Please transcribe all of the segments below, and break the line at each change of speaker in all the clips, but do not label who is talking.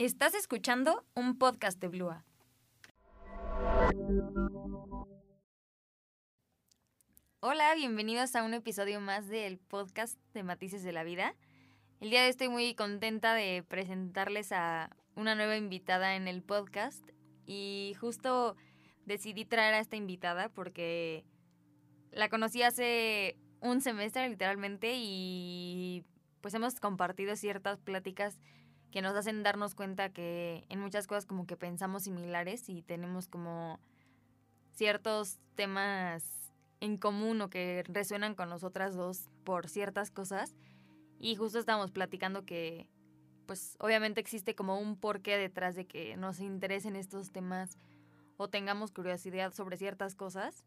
Estás escuchando un podcast de Blua. Hola, bienvenidos a un episodio más del podcast de Matices de la Vida. El día de hoy estoy muy contenta de presentarles a una nueva invitada en el podcast y justo decidí traer a esta invitada porque la conocí hace un semestre literalmente y pues hemos compartido ciertas pláticas que nos hacen darnos cuenta que en muchas cosas como que pensamos similares y tenemos como ciertos temas en común o que resuenan con nosotras dos por ciertas cosas. Y justo estábamos platicando que pues obviamente existe como un porqué detrás de que nos interesen estos temas o tengamos curiosidad sobre ciertas cosas.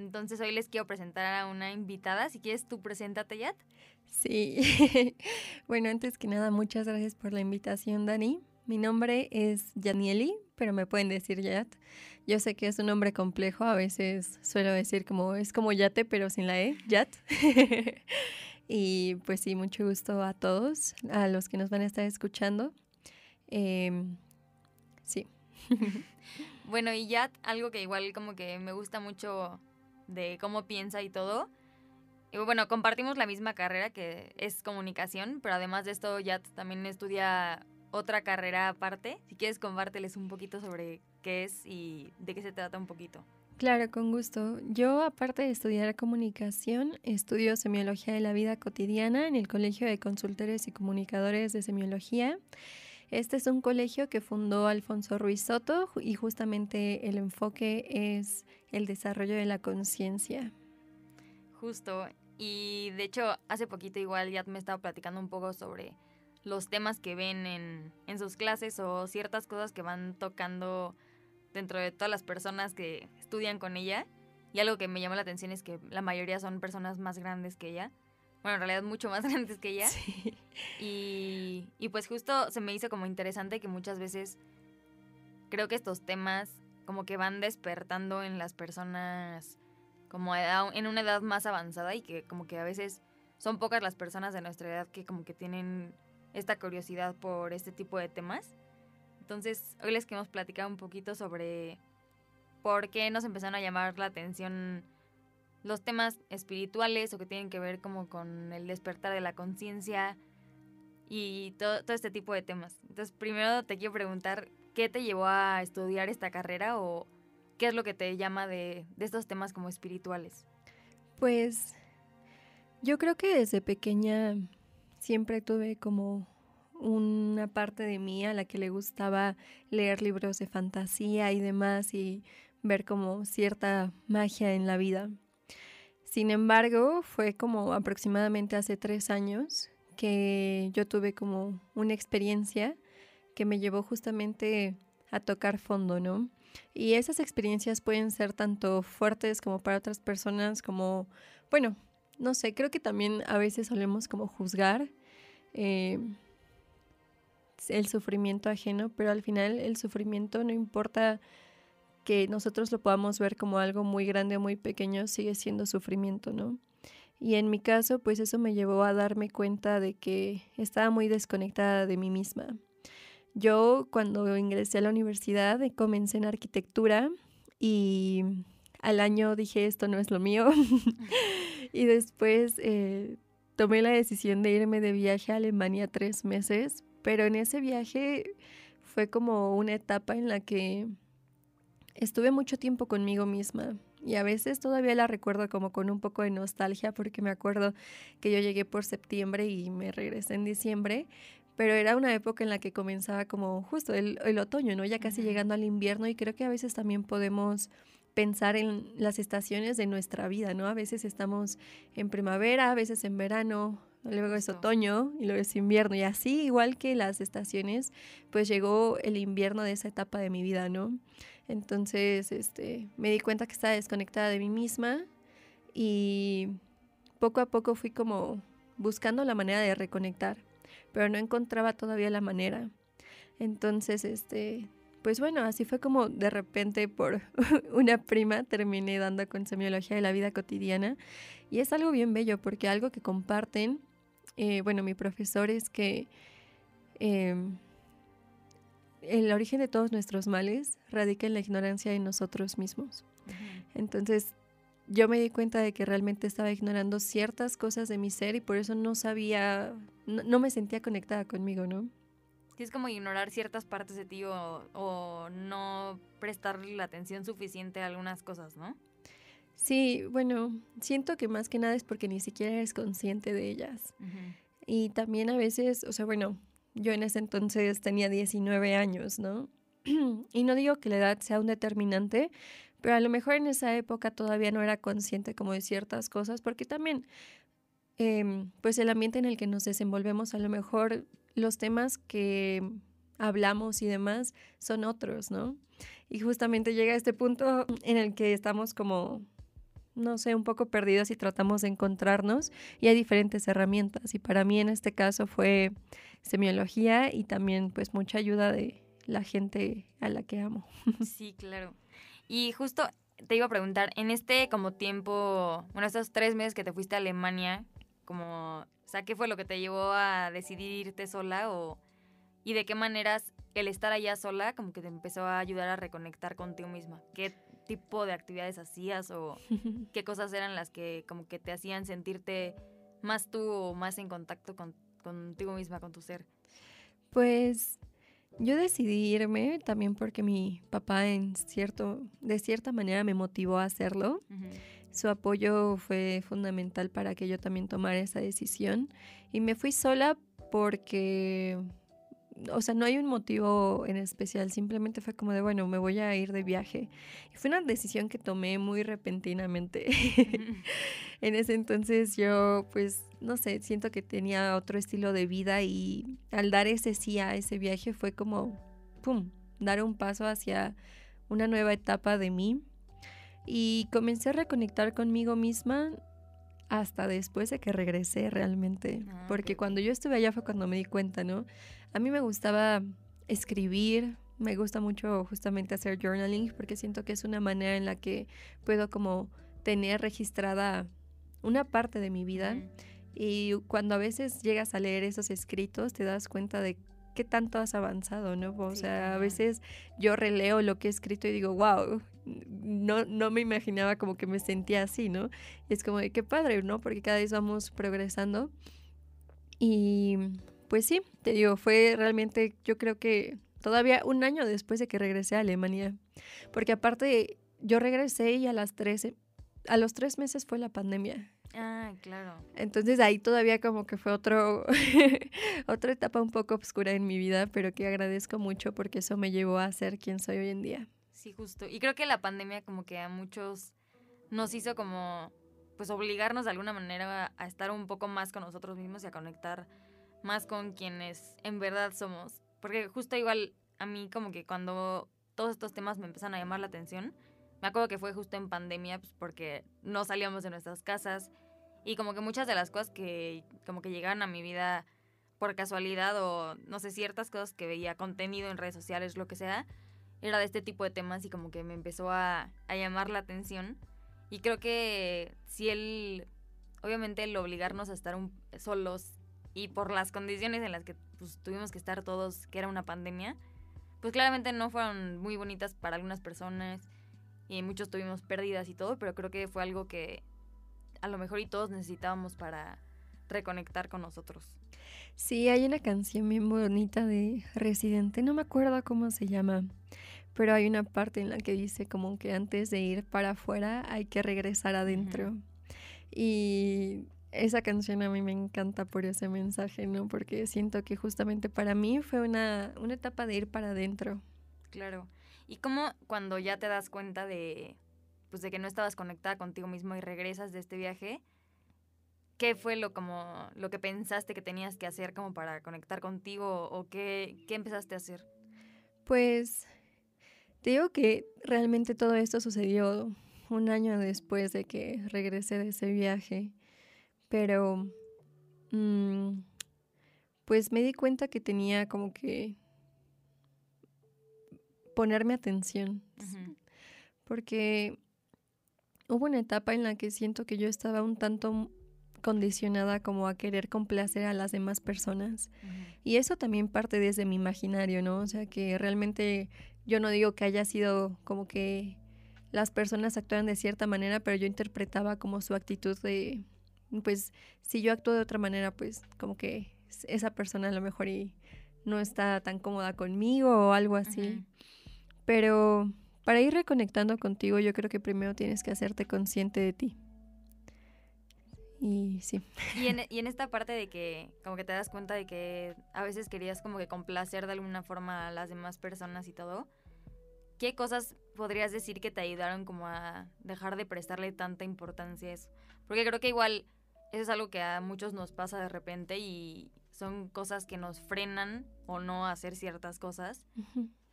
Entonces hoy les quiero presentar a una invitada. Si quieres, tú preséntate, Yat.
Sí. bueno, antes que nada, muchas gracias por la invitación, Dani. Mi nombre es Yanieli, pero me pueden decir Yat. Yo sé que es un nombre complejo, a veces suelo decir como es como Yate, pero sin la E, Yat. y pues sí, mucho gusto a todos, a los que nos van a estar escuchando. Em, sí.
bueno, y Yat, algo que igual como que me gusta mucho de cómo piensa y todo. Y bueno, compartimos la misma carrera que es comunicación, pero además de esto ya también estudia otra carrera aparte. Si quieres, compárteles un poquito sobre qué es y de qué se trata un poquito.
Claro, con gusto. Yo, aparte de estudiar comunicación, estudio semiología de la vida cotidiana en el Colegio de Consultores y Comunicadores de Semiología. Este es un colegio que fundó Alfonso Ruiz Soto y justamente el enfoque es el desarrollo de la conciencia.
Justo. Y de hecho, hace poquito igual ya me estaba platicando un poco sobre los temas que ven en, en sus clases o ciertas cosas que van tocando dentro de todas las personas que estudian con ella. Y algo que me llamó la atención es que la mayoría son personas más grandes que ella bueno, en realidad mucho más grandes que ella. Sí. Y, pues justo se me hizo como interesante que muchas veces creo que estos temas como que van despertando en las personas como en una edad más avanzada y que como que a veces son pocas las personas de nuestra edad que como que tienen esta curiosidad por este tipo de temas. Entonces, hoy les queremos platicar un poquito sobre por qué nos empezaron a llamar la atención los temas espirituales o que tienen que ver como con el despertar de la conciencia y todo, todo este tipo de temas. Entonces, primero te quiero preguntar, ¿qué te llevó a estudiar esta carrera o qué es lo que te llama de, de estos temas como espirituales?
Pues yo creo que desde pequeña siempre tuve como una parte de mí a la que le gustaba leer libros de fantasía y demás y ver como cierta magia en la vida. Sin embargo, fue como aproximadamente hace tres años que yo tuve como una experiencia que me llevó justamente a tocar fondo, ¿no? Y esas experiencias pueden ser tanto fuertes como para otras personas, como, bueno, no sé, creo que también a veces solemos como juzgar eh, el sufrimiento ajeno, pero al final el sufrimiento no importa que nosotros lo podamos ver como algo muy grande o muy pequeño sigue siendo sufrimiento, ¿no? Y en mi caso, pues eso me llevó a darme cuenta de que estaba muy desconectada de mí misma. Yo cuando ingresé a la universidad comencé en arquitectura y al año dije esto no es lo mío y después eh, tomé la decisión de irme de viaje a Alemania tres meses, pero en ese viaje fue como una etapa en la que estuve mucho tiempo conmigo misma y a veces todavía la recuerdo como con un poco de nostalgia porque me acuerdo que yo llegué por septiembre y me regresé en diciembre, pero era una época en la que comenzaba como justo el, otoño, ¿no? Ya casi llegando al invierno y creo que a veces también podemos pensar en las estaciones de nuestra vida, ¿no? A veces estamos en primavera, a veces en verano, luego es otoño y luego es invierno y así igual que las estaciones, pues llegó el invierno de esa etapa de mi vida, ¿no? Entonces, este, me di cuenta que estaba desconectada de mí misma y poco a poco fui como buscando la manera de reconectar, pero no encontraba todavía la manera. Entonces, este, pues bueno, así fue como de repente por una prima terminé dando con semiología de la vida cotidiana y es algo bien bello porque algo que comparten eh, bueno, mi profesor es que em, el origen de todos nuestros males radica en la ignorancia de nosotros mismos. Entonces, yo me di cuenta de que realmente estaba ignorando ciertas cosas de mi ser y por eso no sabía, no, me sentía conectada conmigo, ¿no?
Sí, es como ignorar ciertas partes de ti o, no prestarle la atención suficiente a algunas cosas, ¿no?
Sí, bueno, siento que más que nada es porque ni siquiera eres consciente de ellas. Y también a veces, o sea, bueno, yo en ese entonces tenía 19 años, ¿no? y no digo que la edad sea un determinante, pero a lo mejor en esa época todavía no era consciente como de ciertas cosas, porque también, em, pues el ambiente en el que nos desenvolvemos, a lo mejor los temas que hablamos y demás son otros, ¿no? Y justamente llega este punto en el que estamos como, no sé, un poco perdidos y tratamos de encontrarnos y hay diferentes herramientas. Y para mí en este caso fue semiología y también pues mucha ayuda de la gente a la que amo.
Sí, claro. Y justo te iba a preguntar, en este como tiempo, bueno, estos tres meses que te fuiste a Alemania, como, o ¿qué fue lo que te llevó a decidir irte sola o, y de qué maneras el estar allá sola como que te empezó a ayudar a reconectar contigo misma? ¿Qué tipo de actividades hacías o qué cosas eran las que como que te hacían sentirte más tú o más en contacto con, contigo misma, con tu ser?
Pues yo decidí irme también porque mi papá en cierto, de cierta manera me motivó a hacerlo. Su apoyo fue fundamental para que yo también tomara esa decisión. Y me fui sola porque o sea, no hay un motivo en especial, simplemente fue como de, bueno, me voy a ir de viaje. Y fue una decisión que tomé muy repentinamente. en ese entonces yo, pues, no sé, siento que tenía otro estilo de vida y al dar ese sí a ese viaje fue como, ¡pum!, dar un paso hacia una nueva etapa de mí. Y comencé a reconectar conmigo misma hasta después de que regresé realmente. Ah, Porque cuando yo estuve allá fue cuando me di cuenta, ¿no? A mí me gustaba escribir, me gusta mucho justamente hacer journaling porque siento que es una manera en la que puedo como tener registrada una parte de mi vida. Y cuando a veces llegas a leer esos escritos, te das cuenta de qué tanto has avanzado, ¿no? O sea, a veces yo releo lo que he escrito y digo, wow, no, no me imaginaba como que me sentía así, ¿no? Y es como de qué padre, ¿no? Porque cada vez vamos progresando. Y pues sí, te digo, fue realmente, yo creo que todavía un año después de que regresé a Alemania. Porque aparte, yo regresé y a las tres, a los tres meses fue la pandemia.
Ah, claro.
Entonces ahí todavía como que fue otro, otra etapa un poco oscura en mi vida, pero que agradezco mucho porque eso me llevó a ser quien soy hoy en día.
Sí, justo. Y creo que la pandemia como que a muchos nos hizo como, pues obligarnos de alguna manera a estar un poco más con nosotros mismos y a conectar más con quienes en verdad somos. Porque justo igual a mí como que cuando todos estos temas me empezaron a llamar la atención, me acuerdo que fue justo en pandemia, pues porque no salíamos de nuestras casas y como que muchas de las cosas que como que llegaron a mi vida por casualidad o no sé, ciertas cosas que veía contenido en redes sociales, lo que sea, era de este tipo de temas y como que me empezó a, a llamar la atención. Y creo que si él, obviamente el obligarnos a estar solos y por las condiciones en las que pues, tuvimos que estar todos, que era una pandemia, pues claramente no fueron muy bonitas para algunas personas y muchos tuvimos pérdidas y todo, pero creo que fue algo que a lo mejor y todos necesitábamos para reconectar con nosotros.
Sí, hay una canción bien bonita de Residente, no me acuerdo cómo se llama, pero hay una parte en la que dice como que antes de ir para afuera hay que regresar adentro. Y esa canción a mí me encanta por ese mensaje, ¿no? Porque siento que justamente para mí fue una, una etapa de ir para adentro.
Claro. ¿Y cómo cuando ya te das cuenta de, pues de que no estabas conectada contigo mismo y regresas de este viaje, qué fue lo como lo que pensaste que tenías que hacer como para conectar contigo o qué, qué empezaste a hacer?
Pues te digo que realmente todo esto sucedió un año después de que regresé de ese viaje pero, mm, pues me di cuenta que tenía como que ponerme atención. Porque hubo una etapa en la que siento que yo estaba un tanto condicionada como a querer complacer a las demás personas. Y eso también parte desde mi imaginario, ¿no? O sea, que realmente yo no digo que haya sido como que las personas actuaran de cierta manera, pero yo interpretaba como su actitud de, pues, si yo actúo de otra manera, pues como que esa persona a lo mejor y no está tan cómoda conmigo o algo así. Pero para ir reconectando contigo, yo creo que primero tienes que hacerte consciente de ti. Y sí.
Y en, y en esta parte de que como que te das cuenta de que a veces querías como que complacer de alguna forma a las demás personas y todo, ¿qué cosas podrías decir que te ayudaron como a dejar de prestarle tanta importancia a eso? Porque creo que igual eso es algo que a muchos nos pasa de repente y son cosas que nos frenan o no hacer ciertas cosas.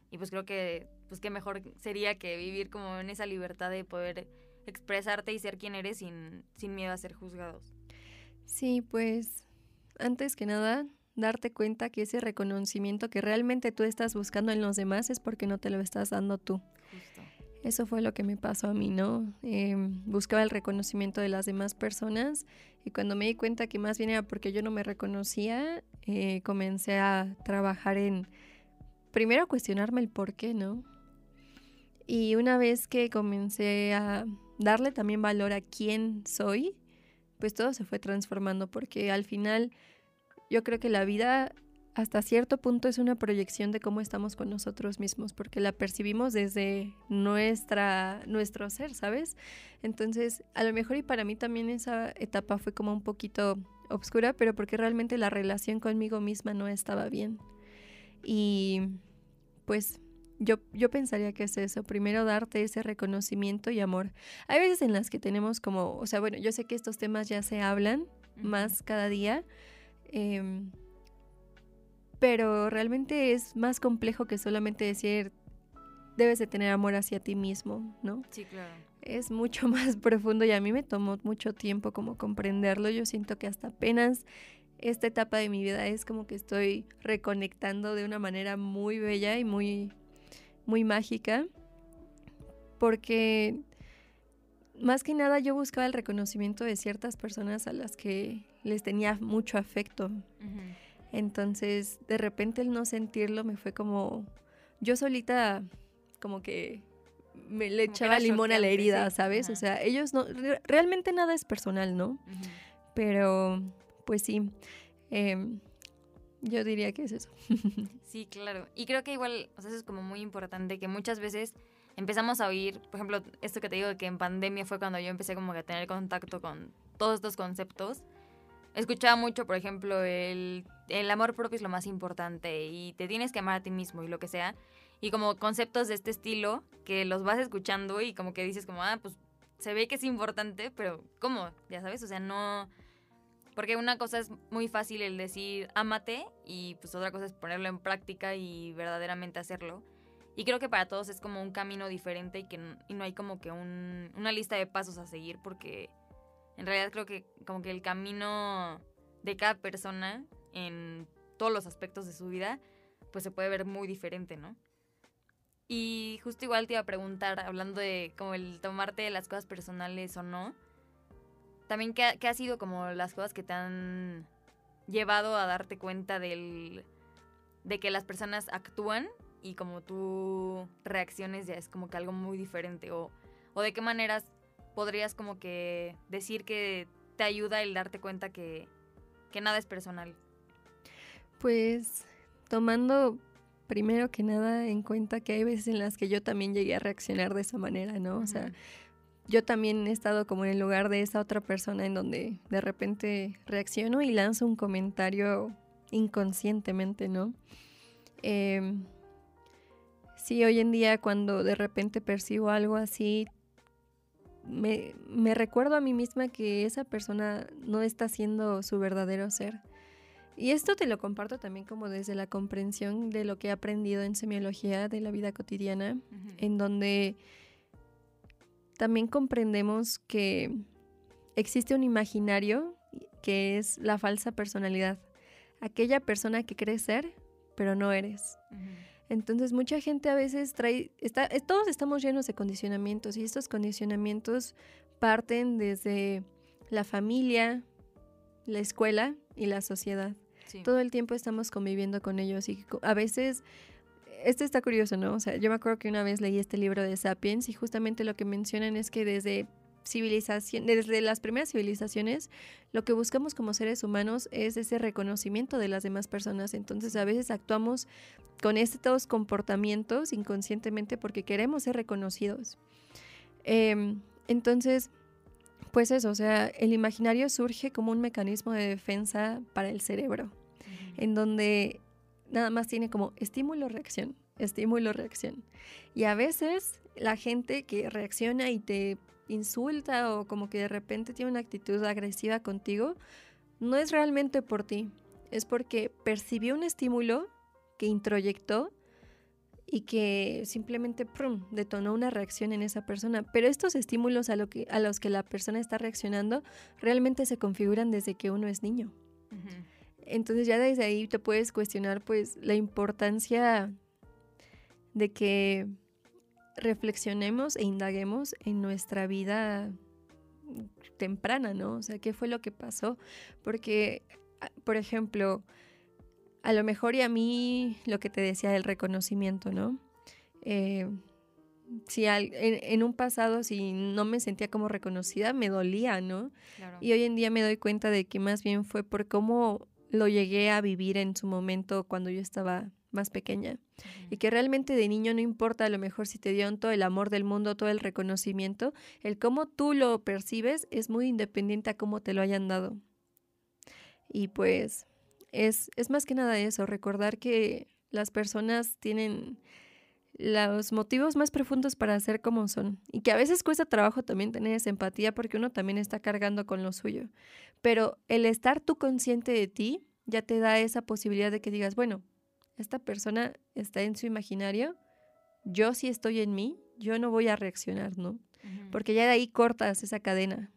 Y pues creo que pues qué mejor sería que vivir como en esa libertad de poder expresarte y ser quien eres sin, sin miedo a ser juzgados.
Sí, pues antes que nada, darte cuenta que ese reconocimiento que realmente tú estás buscando en los demás es porque no te lo estás dando tú. Eso fue lo que me pasó a mí, ¿no? Em, buscaba el reconocimiento de las demás personas y cuando me di cuenta que más bien era porque yo no me reconocía, eh, comencé a trabajar en, primero a cuestionarme el por qué, ¿no? Y una vez que comencé a darle también valor a quién soy, pues todo se fue transformando porque al final yo creo que la vida hasta cierto punto es una proyección de cómo estamos con nosotros mismos, porque la percibimos desde nuestra, nuestro ser, ¿sabes? Entonces, a lo mejor y para mí también esa etapa fue como un poquito obscura, pero porque realmente la relación conmigo misma no estaba bien. Y pues yo, yo pensaría que es eso, primero darte ese reconocimiento y amor. Hay veces en las que tenemos como, o sea, bueno, yo sé que estos temas ya se hablan más cada día, em, pero realmente es más complejo que solamente decir, debes de tener amor hacia ti mismo, ¿no?
Sí, claro.
Es mucho más profundo y a mí me tomó mucho tiempo como comprenderlo. Yo siento que hasta apenas esta etapa de mi vida es como que estoy reconectando de una manera muy bella y muy muy mágica, porque más que nada yo buscaba el reconocimiento de ciertas personas a las que les tenía mucho afecto. Entonces, de repente el no sentirlo me fue como, yo solita como que me le echaba limón a la herida, ¿sabes? O sea, ellos no, realmente nada es personal, ¿no? Pero, pues sí, em, yo diría que es eso.
sí, claro. Y creo que igual, o sea, es como muy importante, que muchas veces empezamos a oír, por ejemplo, esto que te digo, que en pandemia fue cuando yo empecé como a tener contacto con todos estos conceptos. Escuchaba mucho, por ejemplo, el, el amor propio es lo más importante y te tienes que amar a ti mismo y lo que sea. Y como conceptos de este estilo que los vas escuchando y como que dices como, ah, pues se ve que es importante, pero ¿cómo? Ya sabes, o sea, no porque una cosa es muy fácil el decir ámate y pues otra cosa es ponerlo en práctica y verdaderamente hacerlo. Y creo que para todos es como un camino diferente y que no hay como que una lista de pasos a seguir porque en realidad creo que como que el camino de cada persona en todos los aspectos de su vida pues se puede ver muy diferente, ¿no? Y justo igual te iba a preguntar, hablando de como el tomarte las cosas personales o no, también, ¿qué, ha sido como las cosas que te han llevado a darte cuenta del, de que las personas actúan y como tú reacciones ya es como que algo muy diferente? O, o de qué maneras podrías como que decir que te ayuda el darte cuenta que, que nada es personal?
Pues tomando primero que nada en cuenta que hay veces en las que yo también llegué a reaccionar de esa manera, ¿no? O sea, yo también he estado como en el lugar de esa otra persona en donde de repente reacciono y lanzo un comentario inconscientemente, ¿no? Em, sí, hoy en día cuando de repente percibo algo así, me, me, recuerdo a mí misma que esa persona no está siendo su verdadero ser. Y esto te lo comparto también como desde la comprensión de lo que he aprendido en semiología de la vida cotidiana, en donde también comprendemos que existe un imaginario que es la falsa personalidad, aquella persona que crees ser, pero no eres. Entonces mucha gente a veces trae, está, todos estamos llenos de condicionamientos y estos condicionamientos parten desde la familia, la escuela y la sociedad. Todo el tiempo estamos conviviendo con ellos y a veces, esto está curioso, ¿no? O sea, yo me acuerdo que una vez leí este libro de Sapiens y justamente lo que mencionan es que desde civilización, desde las primeras civilizaciones, lo que buscamos como seres humanos es ese reconocimiento de las demás personas. Entonces a veces actuamos con estos comportamientos inconscientemente porque queremos ser reconocidos. Em, entonces, pues eso, o sea, el imaginario surge como un mecanismo de defensa para el cerebro, en donde nada más tiene como estímulo-reacción, estímulo-reacción. Y a veces la gente que reacciona y te insulta o como que de repente tiene una actitud agresiva contigo, no es realmente por ti, es porque percibió un estímulo que introyectó y que simplemente detonó una reacción en esa persona. Pero estos estímulos a, los que la persona está reaccionando realmente se configuran desde que uno es niño. Entonces ya desde ahí te puedes cuestionar pues la importancia de que reflexionemos e indaguemos en nuestra vida temprana, ¿no? O sea, ¿qué fue lo que pasó? Porque, ah, por ejemplo, a lo mejor y a mí lo que te decía del reconocimiento, ¿no? Eh, si en, un pasado si no me sentía como reconocida, me dolía, ¿no? Y hoy en día me doy cuenta de que más bien fue por cómo lo llegué a vivir en su momento cuando yo estaba más pequeña. Y que realmente de niño no importa a lo mejor si te dieron todo el amor del mundo, todo el reconocimiento, el cómo tú lo percibes es muy independiente a cómo te lo hayan dado. Y pues es, más que nada eso, recordar que las personas tienen los motivos más profundos para ser como son y que a veces cuesta trabajo también tener esa empatía porque uno también está cargando con lo suyo. Pero el estar tú consciente de ti ya te da esa posibilidad de que digas, bueno, esta persona está en su imaginario, yo sí estoy en mí, yo no voy a reaccionar, ¿no? Porque ya de ahí cortas esa cadena.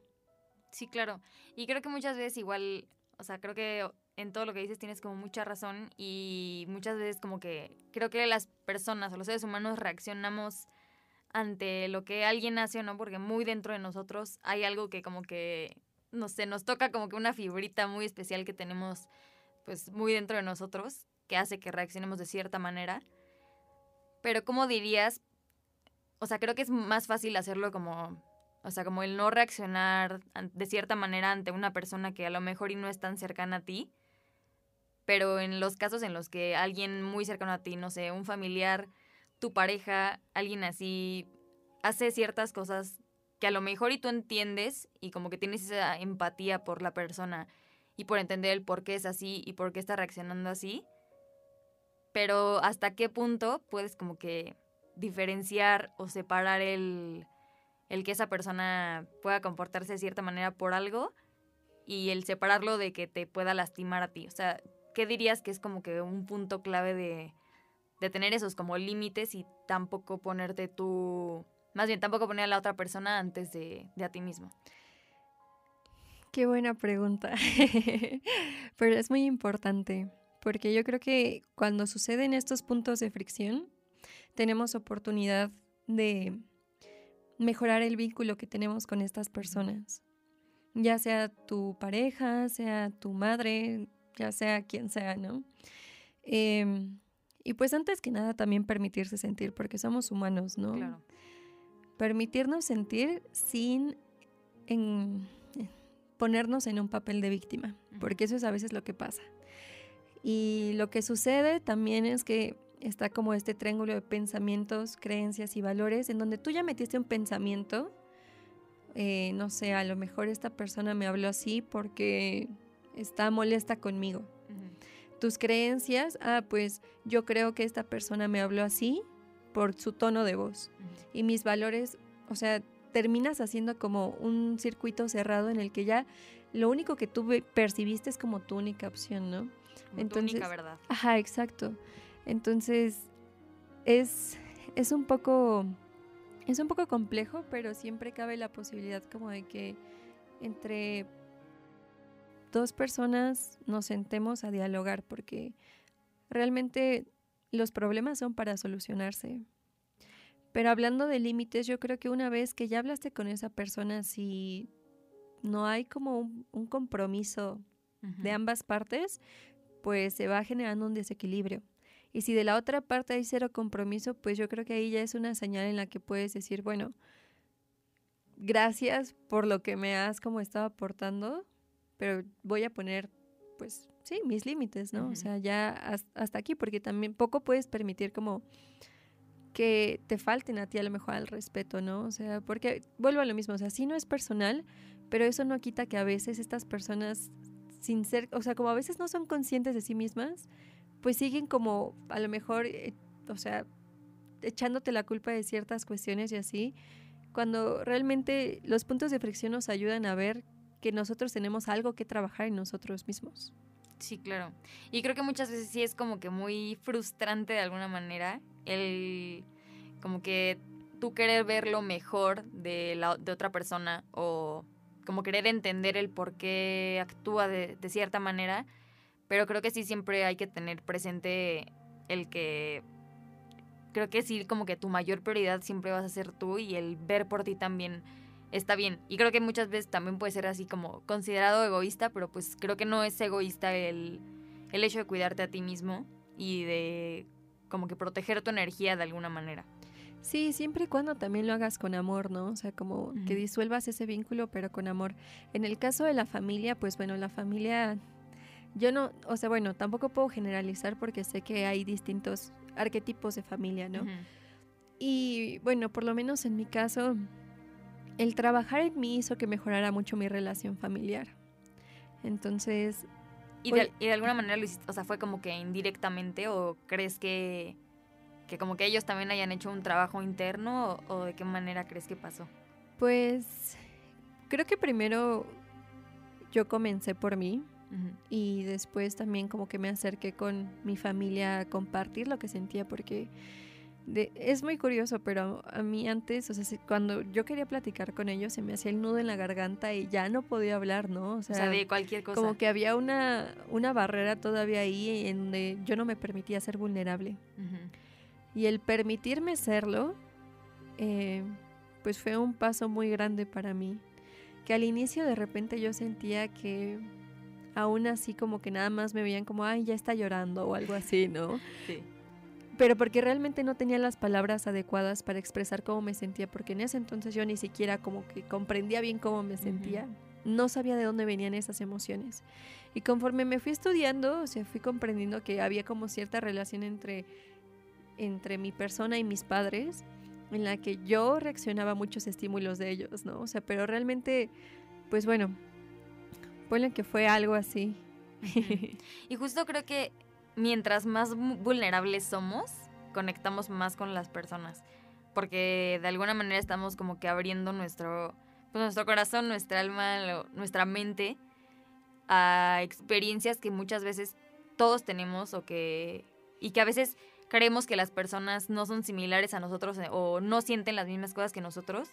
Sí, claro. Y creo que muchas veces igual, o sea, creo que en todo lo que dices tienes como mucha razón y muchas veces como que creo que las personas o los seres humanos reaccionamos ante lo que alguien hace o no, porque muy dentro de nosotros hay algo que como que, no sé, nos toca como que una fibrita muy especial que tenemos pues muy dentro de nosotros que hace que reaccionemos de cierta manera. Pero ¿cómo dirías? O sea, creo que es más fácil hacerlo como, o sea, como el no reaccionar de cierta manera ante una persona que a lo mejor y no es tan cercana a ti, pero en los casos en los que alguien muy cercano a ti, no sé, un familiar, tu pareja, alguien así, hace ciertas cosas que a lo mejor y tú entiendes y como que tienes esa empatía por la persona y por entender el por qué es así y por qué está reaccionando así, pero hasta qué punto puedes como que diferenciar o separar el, el que esa persona pueda comportarse de cierta manera por algo y el separarlo de que te pueda lastimar a ti. O sea, ¿qué dirías que es como que un punto clave de, tener esos como límites y tampoco ponerte tú, más bien tampoco poner a la otra persona antes de, de a ti mismo?
Qué buena pregunta, pero es muy importante, porque yo creo que cuando suceden estos puntos de fricción, tenemos oportunidad de mejorar el vínculo que tenemos con estas personas, ya sea tu pareja, sea tu madre, ya sea quien sea, ¿no? Em, y pues antes que nada también permitirse sentir, porque somos humanos, ¿no? Claro. Permitirnos sentir sin ponernos en un papel de víctima, porque eso es a veces lo que pasa. Y lo que sucede también es que está como este triángulo de pensamientos, creencias y valores, en donde tú ya metiste un pensamiento, eh, no sé, a lo mejor esta persona me habló así porque está molesta conmigo. Tus creencias, ah, pues yo creo que esta persona me habló así por su tono de voz. Y mis valores, o sea, terminas haciendo como un circuito cerrado en el que ya lo único que tú percibiste es como tu única opción, ¿no?
Entonces, tu única verdad.
Ajá, exacto. Entonces, es, es un poco es un poco complejo, pero siempre cabe la posibilidad como de que entre dos personas nos sentemos a dialogar porque realmente los problemas son para solucionarse. Pero hablando de límites, yo creo que una vez que ya hablaste con esa persona, si no hay como un, compromiso de ambas partes, pues se va generando un desequilibrio. Y si de la otra parte hay cero compromiso, pues yo creo que ahí ya es una señal en la que puedes decir, bueno, gracias por lo que me has como estado aportando, pero voy a poner, pues, sí, mis límites, ¿no? O sea, ya hasta aquí, porque también poco puedes permitir como que te falten a ti a lo mejor al respeto, ¿no? O sea, porque vuelvo a lo mismo, o sea, sí no es personal, pero eso no quita que a veces estas personas, sin ser, o sea, como a veces no son conscientes de sí mismas, pues siguen como a lo mejor, eh, o sea, echándote la culpa de ciertas cuestiones y así, cuando realmente los puntos de fricción nos ayudan a ver que nosotros tenemos algo que trabajar en nosotros mismos.
Sí, claro. Y creo que muchas veces sí es como que muy frustrante de alguna manera el como que tú querer ver lo mejor de, la, de otra persona o como querer entender el por qué actúa de, de cierta manera, pero creo que sí siempre hay que tener presente el que creo que sí como que tu mayor prioridad siempre vas a ser tú y el ver por ti también está bien. Y creo que muchas veces también puede ser así como considerado egoísta, pero pues creo que no es egoísta el, el hecho de cuidarte a ti mismo y de como que proteger tu energía de alguna manera.
Sí, siempre y cuando también lo hagas con amor, ¿no? O sea, como que disuelvas ese vínculo, pero con amor. En el caso de la familia, pues bueno, la familia, yo no, o sea, bueno, tampoco puedo generalizar porque sé que hay distintos arquetipos de familia, ¿no? Y bueno, por lo menos en mi caso, el trabajar en mí hizo que mejorara mucho mi relación familiar. Entonces...
¿Y de, ¿Y de, alguna manera lo hiciste, o sea, fue como que indirectamente o crees que, que como que ellos también hayan hecho un trabajo interno o, de qué manera crees que pasó?
Pues creo que primero yo comencé por mí y después también como que me acerqué con mi familia a compartir lo que sentía porque es muy curioso, pero a mí antes, o sea, cuando yo quería platicar con ellos, se me hacía el nudo en la garganta y ya no podía hablar, ¿no?
O sea, de cualquier cosa.
Como que había una, una barrera todavía ahí en donde yo no me permitía ser vulnerable. Y el permitirme serlo, eh, pues fue un paso muy grande para mí. Que al inicio de repente yo sentía que aún así como que nada más me veían como, ay, ya está llorando o algo así, ¿no? Sí pero porque realmente no tenía las palabras adecuadas para expresar cómo me sentía, porque en ese entonces yo ni siquiera como que comprendía bien cómo me sentía, no sabía de dónde venían esas emociones. Y conforme me fui estudiando, o sea, fui comprendiendo que había como cierta relación entre, entre mi persona y mis padres, en la que yo reaccionaba a muchos estímulos de ellos, ¿no? O sea, pero realmente, pues bueno, ponle que fue algo así.
y justo creo que mientras más vulnerables somos, conectamos más con las personas. Porque de alguna manera estamos como que abriendo nuestro, pues, nuestro corazón, nuestra alma, nuestra mente a experiencias que muchas veces todos tenemos o que y que a veces creemos que las personas no son similares a nosotros eh, o no sienten las mismas cosas que nosotros.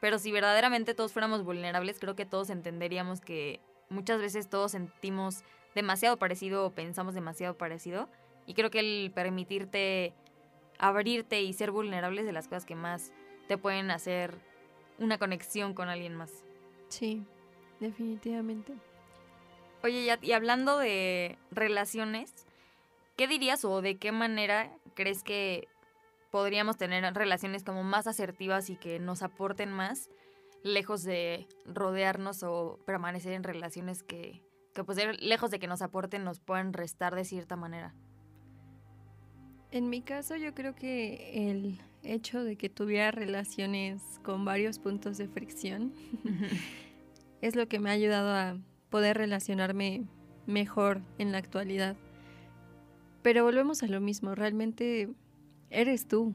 Pero si verdaderamente todos fuéramos vulnerables, creo que todos entenderíamos que muchas veces todos sentimos demasiado parecido o pensamos demasiado parecido. Y creo que el permitirte abrirte y ser vulnerable es de las cosas que más te pueden hacer una conexión con alguien más.
Sí, definitivamente.
Oye, y hablando de relaciones, ¿qué dirías o de qué manera crees que podríamos tener relaciones como más asertivas y que nos aporten más, lejos de rodearnos o permanecer en relaciones que que pues lejos de que nos aporten, nos pueden restar de cierta manera.
En mi caso yo creo que el hecho de que tuviera relaciones con varios puntos de fricción es lo que me ha ayudado a poder relacionarme mejor en la actualidad. Pero volvemos a lo mismo, realmente eres tú.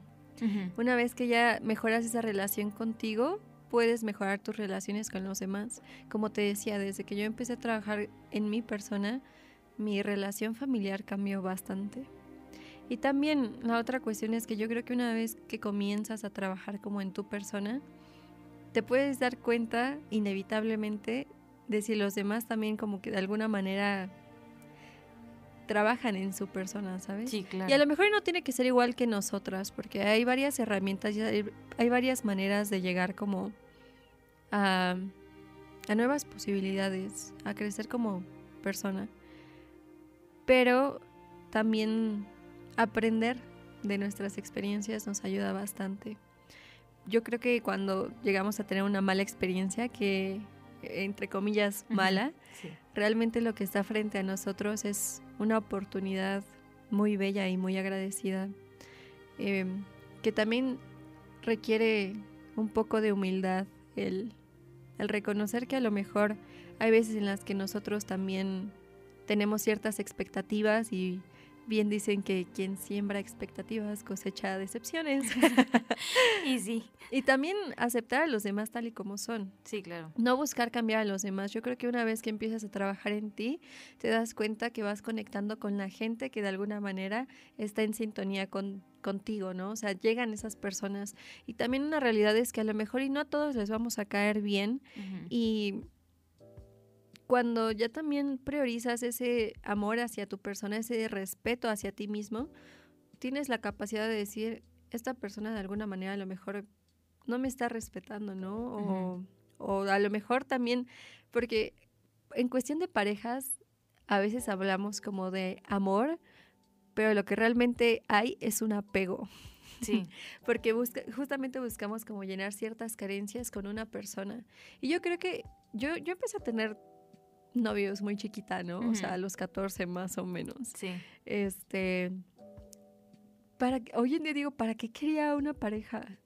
Una vez que ya mejoras esa relación contigo, puedes mejorar tus relaciones con los demás. Como te decía, desde que yo empecé a trabajar en mi persona, mi relación familiar cambió bastante. Y también la otra cuestión es que yo creo que una vez que comienzas a trabajar como en tu persona, te puedes dar cuenta inevitablemente de si los demás también como que de alguna manera trabajan en su persona, ¿sabes?
Sí, claro.
Y a lo mejor no tiene que ser igual que nosotras, porque hay varias herramientas y hay, varias maneras de llegar como a, a, nuevas posibilidades, a crecer como persona. Pero también aprender de nuestras experiencias nos ayuda bastante. Yo creo que cuando llegamos a tener una mala experiencia, que entre comillas mala, realmente lo que está frente a nosotros es una oportunidad muy bella y muy agradecida, em, que también requiere un poco de humildad, el, el reconocer que a lo mejor hay veces en las que nosotros también tenemos ciertas expectativas y bien dicen que quien siembra expectativas cosecha decepciones.
y sí.
Y también aceptar a los demás tal y como son.
Sí, claro.
No buscar cambiar a los demás. Yo creo que una vez que empiezas a trabajar en ti, te das cuenta que vas conectando con la gente que de alguna manera está en sintonía con, contigo, ¿no? O sea, llegan esas personas. Y también una realidad es que a lo mejor y no a todos les vamos a caer bien. Y cuando ya también priorizas ese amor hacia tu persona, ese respeto hacia ti mismo, tienes la capacidad de decir, esta persona de alguna manera a lo mejor no me está respetando, ¿no? O, a lo mejor también, porque en cuestión de parejas, a veces hablamos como de amor, pero lo que realmente hay es un apego.
Sí.
porque justamente buscamos como llenar ciertas carencias con una persona. Y yo creo que yo, yo empecé a tener novios muy chiquita, ¿no? O sea, a los 14 más o menos.
Sí.
Este, para, hoy en día digo, ¿para qué quería una pareja?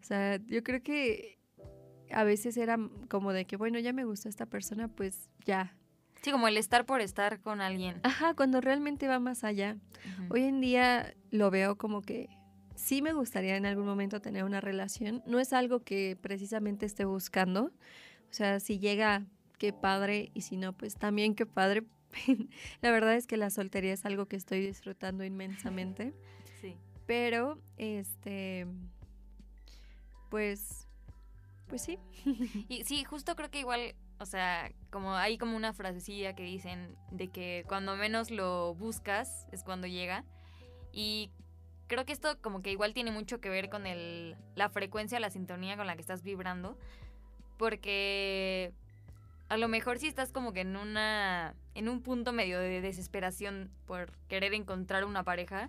O sea, yo creo que a veces era como de que, bueno, ya me gustó esta persona, pues ya.
Sí, como el estar por estar con alguien.
Ajá, cuando realmente va más allá. Hoy en día lo veo como que sí me gustaría en algún momento tener una relación. No es algo que precisamente esté buscando. O sea, si llega qué padre, y si no, pues también qué padre. la verdad es que la soltería es algo que estoy disfrutando inmensamente.
Sí.
Pero, este, pues, pues sí.
y sí, justo creo que igual, o sea, como hay como una frasecilla que dicen de que cuando menos lo buscas es cuando llega. Y creo que esto como que igual tiene mucho que ver con el, la frecuencia, la sintonía con la que estás vibrando. Porque a lo mejor si estás como que en una en un punto medio de desesperación por querer encontrar una pareja,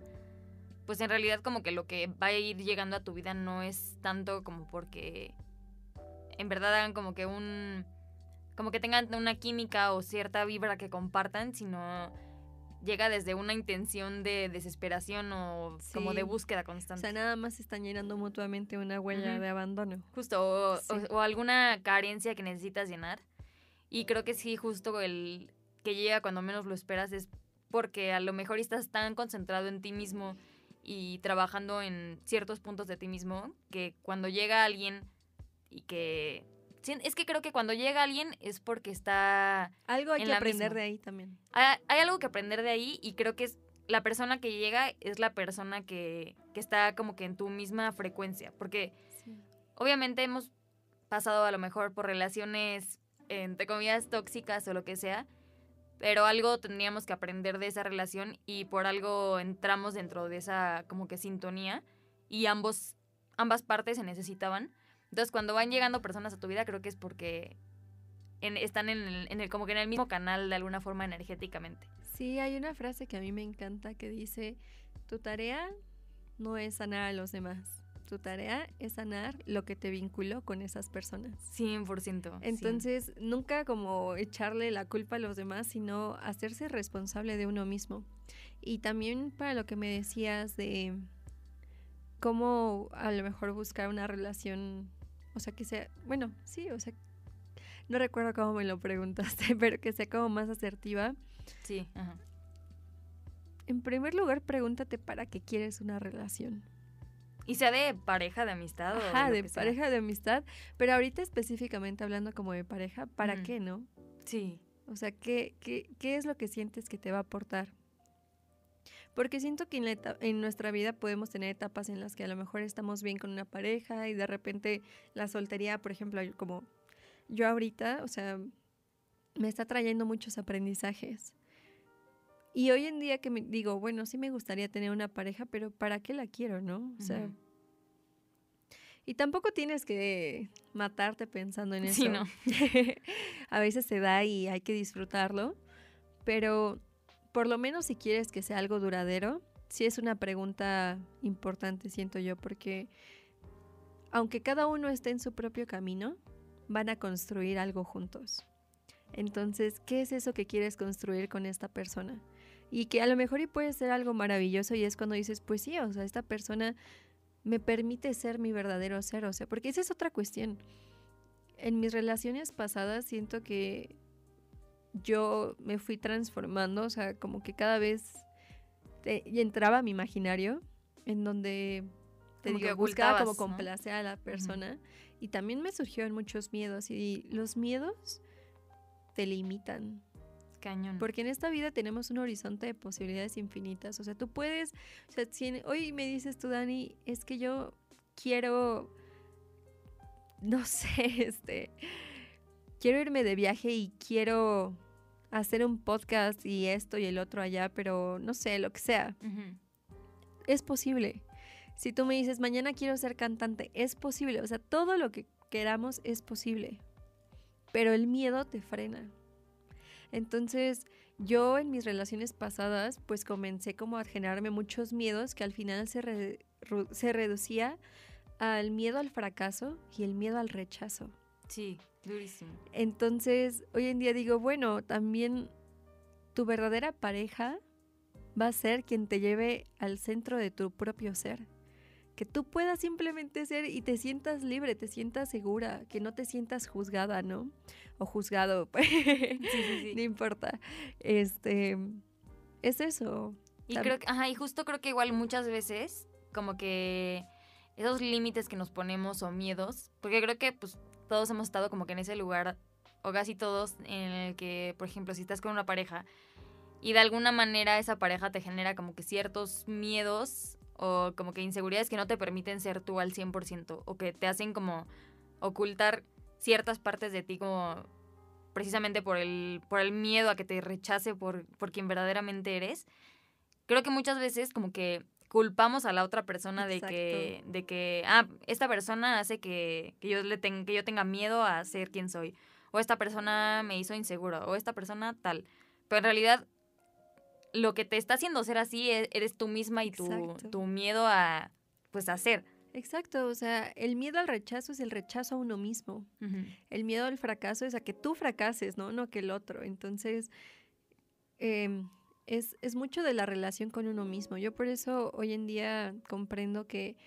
pues en realidad como que lo que va a ir llegando a tu vida no es tanto como porque en verdad hagan como que un como que tengan una química o cierta vibra que compartan, sino llega desde una intención de desesperación o como de búsqueda constante.
O sea, nada más están llenando mutuamente una huella de abandono.
Justo, o alguna carencia que necesitas llenar. Y creo que sí, justo el que llega cuando menos lo esperas es porque a lo mejor estás tan concentrado en ti mismo y trabajando en ciertos puntos de ti mismo que cuando llega alguien y que es que creo que cuando llega alguien es porque está
algo hay que aprender de ahí también.
Hay, algo que aprender de ahí y creo que es la persona que llega es la persona que, que está como que en tu misma frecuencia porque obviamente hemos pasado a lo mejor por relaciones entre comillas, tóxicas o lo que sea, pero algo tendríamos que aprender de esa relación y por algo entramos dentro de esa como que sintonía y ambos, ambas partes se necesitaban. Entonces cuando van llegando personas a tu vida creo que es porque están en el, en el, como que en el mismo canal de alguna forma energéticamente.
Sí, hay una frase que a mí me encanta que dice, tu tarea no es sanar a los demás, tu tarea es sanar lo que te vinculó con esas personas.
100%.
Entonces, nunca como echarle la culpa a los demás, sino hacerse responsable de uno mismo. Y también para lo que me decías de cómo a lo mejor buscar una relación, o sea, que sea, bueno, sí, o sea, no recuerdo cómo me lo preguntaste, pero que sea como más asertiva.
Sí, ajá.
En primer lugar, pregúntate para qué quieres una relación.
Y sea de pareja, de amistad.
Ajá, de, pareja, de amistad. Pero ahorita específicamente hablando como de pareja, ¿para qué, no?
Sí.
O sea, ¿qué, ¿qué, qué, es lo que sientes que te va a aportar? Porque siento que en, en, nuestra vida podemos tener etapas en las que a lo mejor estamos bien con una pareja y de repente la soltería, por ejemplo, como yo ahorita, o sea, me está trayendo muchos aprendizajes. Y hoy en día que me digo, bueno, sí me gustaría tener una pareja, pero ¿para qué la quiero, no? O sea, y tampoco tienes que matarte pensando en eso.
Sí, no.
a veces se da y hay que disfrutarlo, Pero por lo menos si quieres que sea algo duradero, sí es una pregunta importante, siento yo, porque aunque cada uno esté en su propio camino, van a construir algo juntos. Entonces, ¿qué es eso que quieres construir con esta persona? Y que a lo mejor y puede ser algo maravilloso y es cuando dices, pues sí, o sea, esta persona me permite ser mi verdadero ser, o sea, porque esa es otra cuestión. En mis relaciones pasadas siento que yo me fui transformando, o sea, como que cada vez entraba a mi imaginario, en donde te digo, buscaba como complacer a la persona. Y también me surgieron muchos miedos. Y los miedos te limitan.
Cañón.
Porque en esta vida tenemos un horizonte de posibilidades infinitas. O sea, tú puedes. O sea, si hoy me dices tú, Dani, es que yo quiero. No sé, este. Quiero irme de viaje y quiero hacer un podcast y esto y el otro allá, pero no sé, lo que sea. Es posible. Si tú me dices, mañana quiero ser cantante, es posible. O sea, todo lo que queramos es posible. Pero el miedo te frena. Entonces, yo en mis relaciones pasadas, pues comencé como a generarme muchos miedos que al final se, se reducía al miedo al fracaso y el miedo al rechazo.
Sí, durísimo.
Entonces, hoy en día digo, bueno, también tu verdadera pareja va a ser quien te lleve al centro de tu propio ser. Que tú puedas simplemente ser y te sientas libre, te sientas segura, que no te sientas juzgada, ¿no? O juzgado, pues. sí, sí, sí. no importa. Este, es eso.
Y creo que, ajá, y justo creo que igual muchas veces, como que esos límites que nos ponemos o miedos, porque creo que pues todos hemos estado como que en ese lugar, o casi todos, en el que, por ejemplo, si estás con una pareja y de alguna manera esa pareja te genera como que ciertos miedos o como que inseguridades que no te permiten ser tú al 100% o que te hacen como ocultar ciertas partes de ti como precisamente por el, por el miedo a que te rechace por, por quien verdaderamente eres. Creo que muchas veces como que culpamos a la otra persona de que, de que, ah, esta persona hace que, yo le que yo tenga miedo a ser quien soy. O esta persona me hizo inseguro. O esta persona tal. Pero en realidad, lo que te está haciendo ser así e, eres tú misma y tu, tu miedo a, pues, a ser.
Exacto, o sea, el miedo al rechazo es el rechazo a uno mismo. El miedo al fracaso es a que tú fracases, ¿no? No que el otro. Entonces, eh, es, es mucho de la relación con uno mismo. Yo por eso hoy en día comprendo que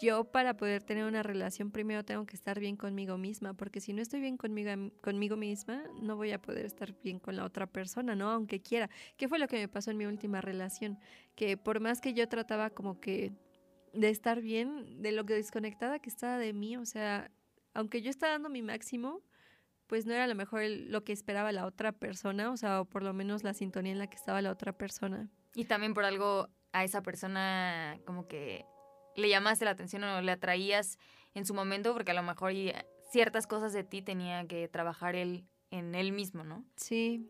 yo para poder tener una relación primero tengo que estar bien conmigo misma, porque si no estoy bien conmigo, conmigo misma, no voy a poder estar bien con la otra persona, ¿no? Aunque quiera. ¿Qué fue lo que me pasó en mi última relación? Que por más que yo trataba como que de estar bien, de lo que desconectada que estaba de mí, o sea, aunque yo estaba dando mi máximo, pues no era lo mejor lo que esperaba la otra persona, o sea, o por lo menos la sintonía en la que estaba la otra persona.
Y también por algo a esa persona como que le llamaste la atención o le atraías en su momento, porque a lo mejor ciertas cosas de ti tenía que trabajar él en él mismo, ¿no?
Sí.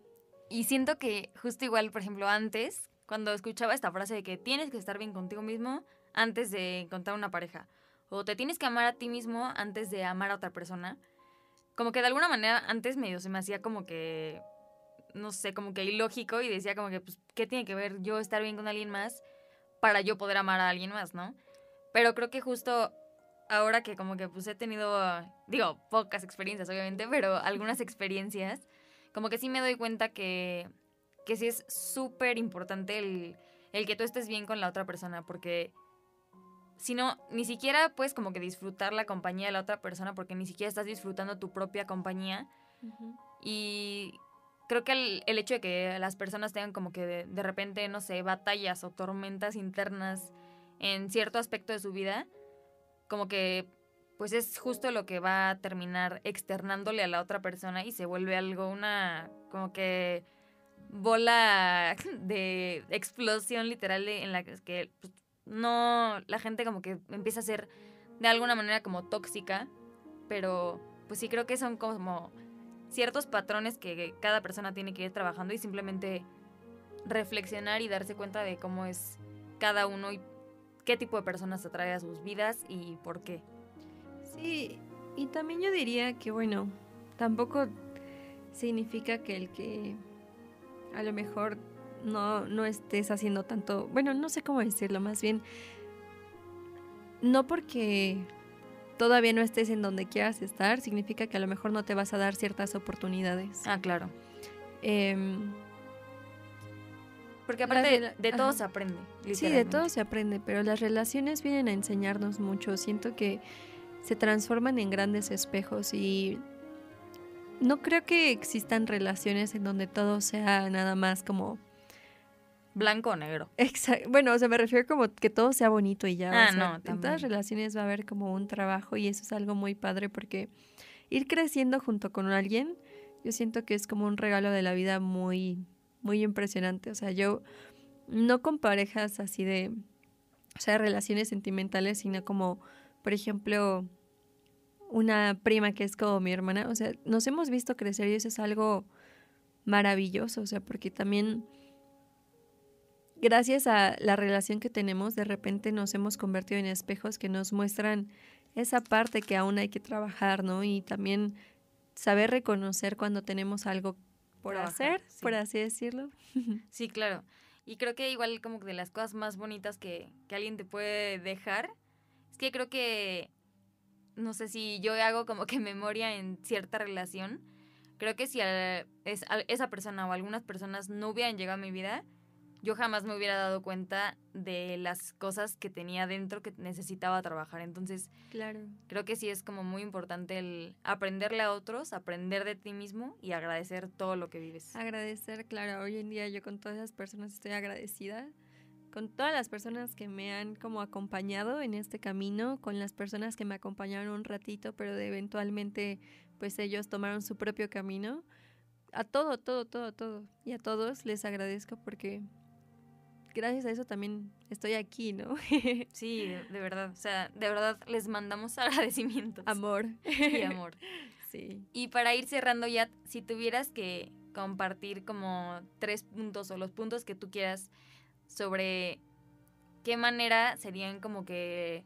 Y siento que justo igual, por ejemplo, antes, cuando escuchaba esta frase de que tienes que estar bien contigo mismo antes de encontrar una pareja, o te tienes que amar a ti mismo antes de amar a otra persona, como que de alguna manera antes medio se me hacía como que, no sé, como que ilógico y decía como que, pues, ¿qué tiene que ver yo estar bien con alguien más para yo poder amar a alguien más, no? Pero creo que justo ahora que como que pues he tenido, digo, pocas experiencias obviamente, pero algunas experiencias, como que sí me doy cuenta que, que sí es súper importante el, el que tú estés bien con la otra persona, porque sino ni siquiera puedes como que disfrutar la compañía de la otra persona porque ni siquiera estás disfrutando tu propia compañía. Y creo que el, hecho de que las personas tengan como que de, de, repente, no sé, batallas o tormentas internas en cierto aspecto de su vida, como que pues es justo lo que va a terminar externándole a la otra persona y se vuelve algo, una como que bola de explosión literal en la que pues, no, la gente como que empieza a ser de alguna manera como tóxica, pero pues sí creo que son como ciertos patrones que cada persona tiene que ir trabajando y simplemente reflexionar y darse cuenta de cómo es cada uno qué tipo de personas atrae a sus vidas y por qué.
Sí, y también yo diría que bueno, tampoco significa que el que a lo mejor no, no estés haciendo tanto, bueno, no sé cómo decirlo, más bien, no porque todavía no estés en donde quieras estar, significa que a lo mejor no te vas a dar ciertas oportunidades.
Ah, claro.
Em,
porque aparte de, todo se aprende.
Sí, de todo se aprende, pero las relaciones vienen a enseñarnos mucho. Siento que se transforman en grandes espejos y no creo que existan relaciones en donde todo sea nada más como
blanco o negro.
Exacto. Bueno, o sea, me refiero como que todo sea bonito y ya.
Ah, no,
en todas relaciones va a haber como un trabajo y eso es algo muy padre porque ir creciendo junto con alguien, yo siento que es como un regalo de la vida muy, muy impresionante. O sea, yo no con parejas así de, o sea, relaciones sentimentales, sino como, por ejemplo, una prima que es como mi hermana. O sea, nos hemos visto crecer y eso es algo maravilloso. O sea, porque también gracias a la relación que tenemos, de repente nos hemos convertido en espejos que nos muestran esa parte que aún hay que trabajar, ¿no? Y también saber reconocer cuando tenemos algo por hacer, por así decirlo.
Sí, claro. Y creo que igual como de las cosas más bonitas que, que alguien te puede dejar, es que creo que, no sé si yo hago como que memoria en cierta relación, creo que si esa persona o algunas personas no hubieran llegado a mi vida, yo jamás me hubiera dado cuenta de las cosas que tenía dentro que necesitaba trabajar. Entonces,
claro.
creo que sí es como muy importante el aprenderle a otros, aprender de ti mismo y agradecer todo lo que vives.
Agradecer, claro, hoy en día yo con todas esas personas estoy agradecida, con todas las personas que me han como acompañado en este camino, con las personas que me acompañaron un ratito, pero eventualmente pues ellos tomaron su propio camino. A todo, todo, todo, todo. Y a todos les agradezco porque gracias a eso también estoy aquí, ¿no?
sí, de, verdad. O sea, de verdad les mandamos agradecimientos.
Amor.
Y amor.
Sí.
Y para ir cerrando ya, si tuvieras que compartir como tres puntos o los puntos que tú quieras sobre qué manera serían como que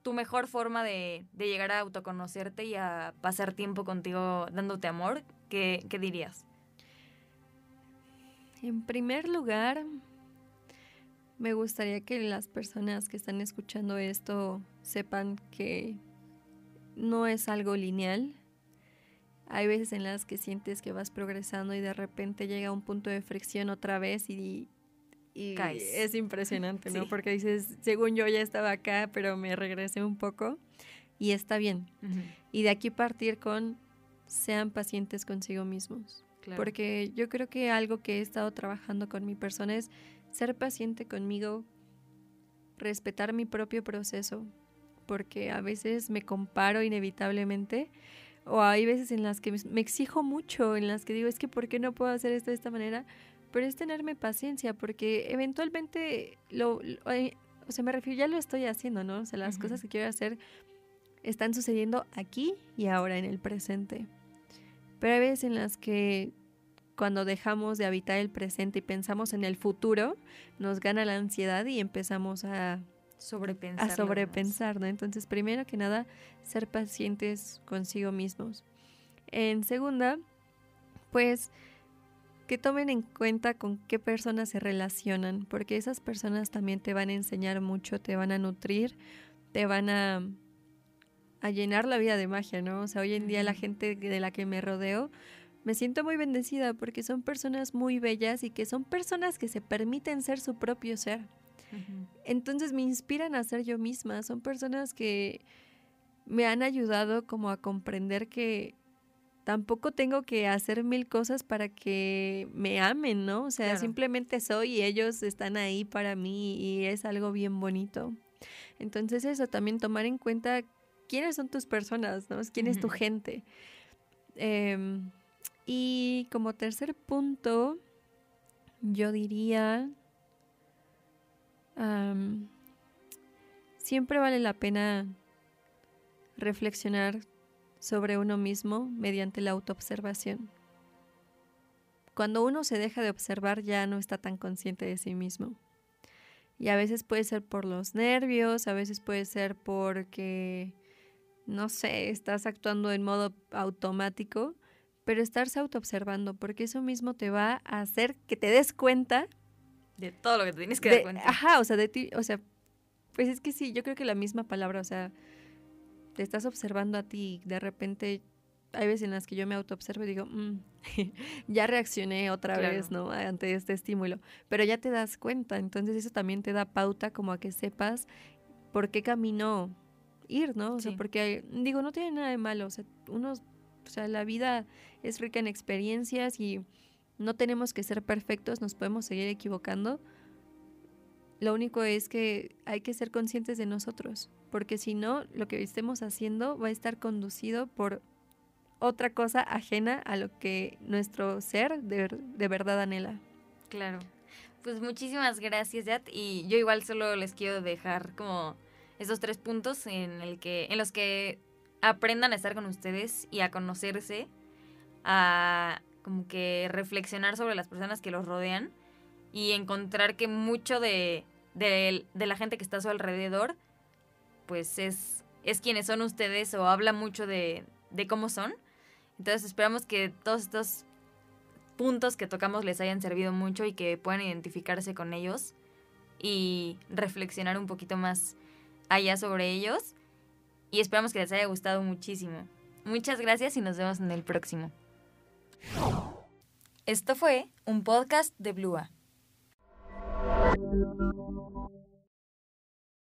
tu mejor forma de, de llegar a autoconocerte y a pasar tiempo contigo dándote amor, ¿qué, qué dirías?
En primer lugar, me gustaría que las personas que están escuchando esto sepan que no es algo lineal. Hay veces en las que sientes que vas progresando y de repente llega un punto de fricción otra vez y, es impresionante, ¿no? Porque dices, según yo ya estaba acá, pero me regresé un poco y está bien. Y de aquí partir con sean pacientes consigo mismos. Porque yo creo que algo que he estado trabajando con mi persona es ser paciente conmigo, respetar mi propio proceso, porque a veces me comparo inevitablemente o hay veces en las que me exijo mucho, en las que digo, es que ¿por qué no puedo hacer esto de esta manera? Pero es tenerme paciencia, porque eventualmente lo, o sea, me refiero, ya lo estoy haciendo, ¿no? O sea, las cosas que quiero hacer están sucediendo aquí y ahora en el presente. Pero hay veces en las que cuando dejamos de habitar el presente y pensamos en el futuro, nos gana la ansiedad y empezamos a
sobrepensar.
A sobrepensar, ¿no? Entonces, primero que nada, ser pacientes consigo mismos. En segunda, pues que tomen en cuenta con qué personas se relacionan, porque esas personas también te van a enseñar mucho, te van a nutrir, te van a, a llenar la vida de magia, ¿no? O sea, hoy en día la gente de la que me rodeo, me siento muy bendecida porque son personas muy bellas y que son personas que se permiten ser su propio ser. Entonces me inspiran a ser yo misma. Son personas que me han ayudado como a comprender que tampoco tengo que hacer mil cosas para que me amen, ¿no? O sea, simplemente soy y ellos están ahí para mí y es algo bien bonito. Entonces eso, también tomar en cuenta quiénes son tus personas, ¿no? ¿Quién es tu gente? Eh, y como tercer punto, yo diría, siempre vale la pena reflexionar sobre uno mismo mediante la autoobservación. Cuando uno se deja de observar ya no está tan consciente de sí mismo. Y a veces puede ser por los nervios, a veces puede ser porque, no sé, estás actuando en modo automático pero estarse autoobservando, porque eso mismo te va a hacer que te des cuenta
de todo lo que te tienes que dar cuenta.
Ajá, o sea, de ti, o sea, pues es que sí, yo creo que la misma palabra, o sea, te estás observando a ti, de repente hay veces en las que yo me autoobservo y digo, mm, ya reaccioné otra vez, ¿no? Ante este estímulo, pero ya te das cuenta, entonces eso también te da pauta como a que sepas por qué camino ir, ¿no? O sea, porque, digo, no tiene nada de malo, o sea, uno, o sea, la vida es rica en experiencias y no tenemos que ser perfectos, nos podemos seguir equivocando. Lo único es que hay que ser conscientes de nosotros, porque si no, lo que estemos haciendo va a estar conducido por otra cosa ajena a lo que nuestro ser de, de verdad anhela.
Claro. Pues muchísimas gracias, Yat. Y yo igual solo les quiero dejar como esos tres puntos en, el que, en los que aprendan a estar con ustedes y a conocerse, a como que reflexionar sobre las personas que los rodean y encontrar que mucho de, de, la gente que está a su alrededor, pues es, es quienes son ustedes o habla mucho de, de cómo son. Entonces esperamos que todos estos puntos que tocamos les hayan servido mucho y que puedan identificarse con ellos y reflexionar un poquito más allá sobre ellos. Y esperamos que les haya gustado muchísimo. Muchas gracias y nos vemos en el próximo. Esto fue un podcast de Blua.